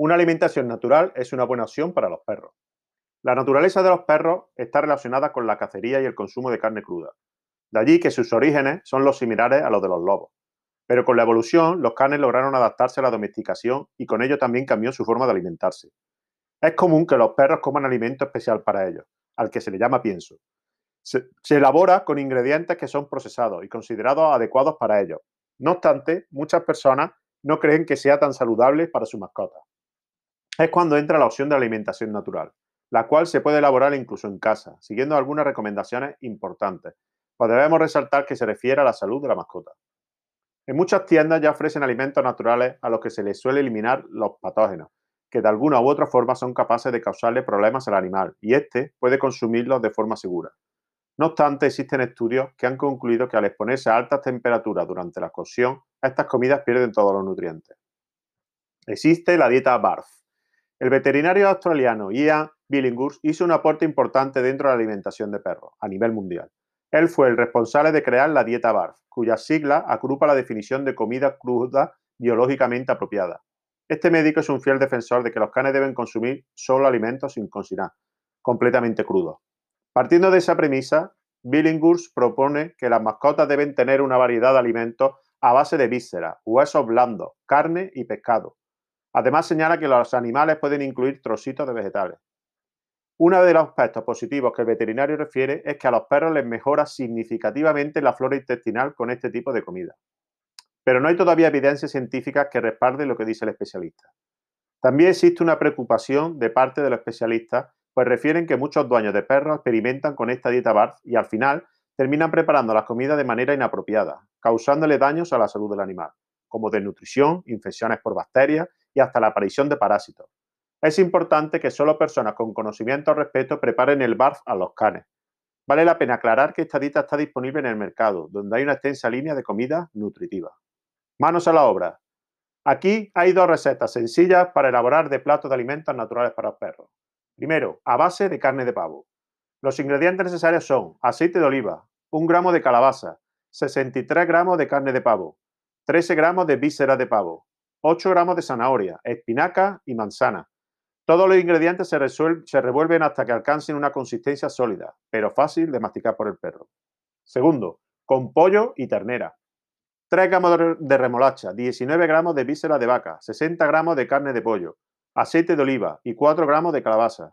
Una alimentación natural es una buena opción para los perros. La naturaleza de los perros está relacionada con la cacería y el consumo de carne cruda. De allí que sus orígenes son los similares a los de los lobos. Pero con la evolución, los canes lograron adaptarse a la domesticación y con ello también cambió su forma de alimentarse. Es común que los perros coman alimento especial para ellos, al que se le llama pienso. Se, se, elabora con ingredientes que son procesados y considerados adecuados para ellos. No obstante, muchas personas no creen que sea tan saludable para su mascota es cuando entra la opción de alimentación natural, la cual se puede elaborar incluso en casa, siguiendo algunas recomendaciones importantes, pues debemos resaltar que se refiere a la salud de la mascota. En muchas tiendas ya ofrecen alimentos naturales a los que se les suele eliminar los patógenos, que de alguna u otra forma son capaces de causarle problemas al animal, y éste puede consumirlos de forma segura. No obstante, existen estudios que han concluido que al exponerse a altas temperaturas durante la cocción, estas comidas pierden todos los nutrientes. Existe la dieta BARF, el veterinario australiano Ian Billinghurst hizo un aporte importante dentro de la alimentación de perros a nivel mundial. Él fue el responsable de crear la dieta BARF, cuya sigla agrupa la definición de comida cruda biológicamente apropiada. Este médico es un fiel defensor de que los canes deben consumir solo alimentos sin cocinar, completamente crudos. Partiendo de esa premisa, Billinghurst propone que las mascotas deben tener una variedad de alimentos a base de vísceras, huesos blandos, carne y pescado, Además, señala que los animales pueden incluir trocitos de vegetales. Uno de los aspectos positivos que el veterinario refiere es que a los perros les mejora significativamente la flora intestinal con este tipo de comida. Pero no hay todavía evidencia científica que respalde lo que dice el especialista. También existe una preocupación de parte de los especialistas, pues refieren que muchos dueños de perros experimentan con esta dieta BARF y al final terminan preparando las comidas de manera inapropiada, causándole daños a la salud del animal, como desnutrición, infecciones por bacterias y hasta la aparición de parásitos. Es importante que solo personas con conocimiento al respecto preparen el BARF a los canes. Vale la pena aclarar que esta dieta está disponible en el mercado, donde hay una extensa línea de comida nutritiva. Manos a la obra. Aquí hay dos recetas sencillas para elaborar de platos de alimentos naturales para los perros. Primero, a base de carne de pavo. Los ingredientes necesarios son aceite de oliva, 1 gramo de calabaza, 63 gramos de carne de pavo, 13 gramos de vísceras de pavo, 8 gramos de zanahoria, espinaca y manzana. Todos los ingredientes se, revuelven hasta que alcancen una consistencia sólida, pero fácil de masticar por el perro. Segundo, con pollo y ternera. 3 gramos de remolacha, 19 gramos de víscera de vaca, 60 gramos de carne de pollo, aceite de oliva y 4 gramos de calabaza.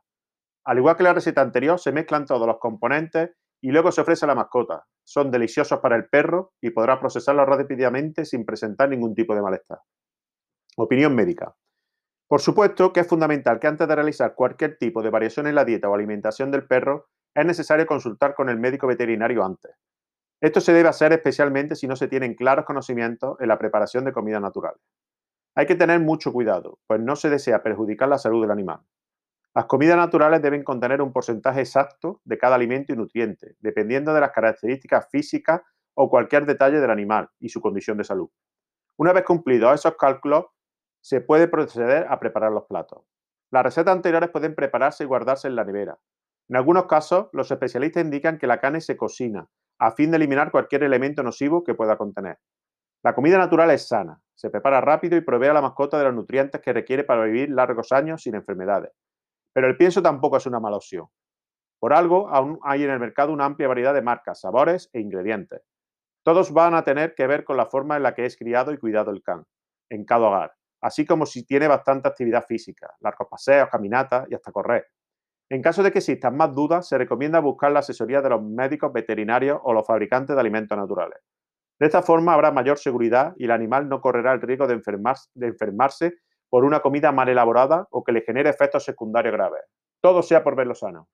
Al igual que la receta anterior, se mezclan todos los componentes y luego se ofrece a la mascota. Son deliciosos para el perro y podrá procesarlos rápidamente sin presentar ningún tipo de malestar. Opinión médica. Por supuesto que es fundamental que antes de realizar cualquier tipo de variación en la dieta o alimentación del perro, es necesario consultar con el médico veterinario antes. Esto se debe hacer especialmente si no se tienen claros conocimientos en la preparación de comida natural. Hay que tener mucho cuidado, pues no se desea perjudicar la salud del animal. Las comidas naturales deben contener un porcentaje exacto de cada alimento y nutriente, dependiendo de las características físicas o cualquier detalle del animal y su condición de salud. Una vez cumplidos esos cálculos, se puede proceder a preparar los platos. Las recetas anteriores pueden prepararse y guardarse en la nevera. En algunos casos, los especialistas indican que la carne se cocina a fin de eliminar cualquier elemento nocivo que pueda contener. La comida natural es sana, se prepara rápido y provee a la mascota de los nutrientes que requiere para vivir largos años sin enfermedades. Pero el pienso tampoco es una mala opción. Por algo, aún hay en el mercado una amplia variedad de marcas, sabores e ingredientes. Todos van a tener que ver con la forma en la que es criado y cuidado el can, en cada hogar, así como si tiene bastante actividad física, largos paseos, caminatas y hasta correr. En caso de que existan más dudas, se recomienda buscar la asesoría de los médicos veterinarios o los fabricantes de alimentos naturales. De esta forma habrá mayor seguridad y el animal no correrá el riesgo de, de enfermarse por una comida mal elaborada o que le genere efectos secundarios graves. Todo sea por verlo sano.